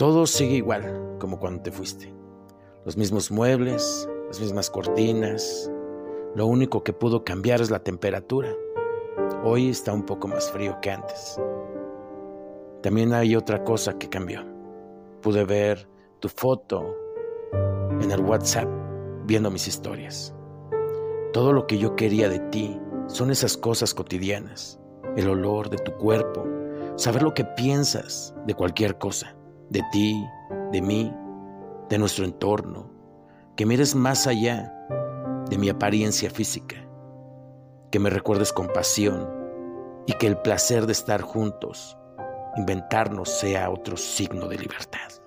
Todo sigue igual como cuando te fuiste. Los mismos muebles, las mismas cortinas. Lo único que pudo cambiar es la temperatura. Hoy está un poco más frío que antes. También hay otra cosa que cambió. Pude ver tu foto en el WhatsApp viendo mis historias. Todo lo que yo quería de ti son esas cosas cotidianas, el olor de tu cuerpo, saber lo que piensas de cualquier cosa de ti, de mí, de nuestro entorno, que mires más allá de mi apariencia física, que me recuerdes con pasión y que el placer de estar juntos, inventarnos sea otro signo de libertad.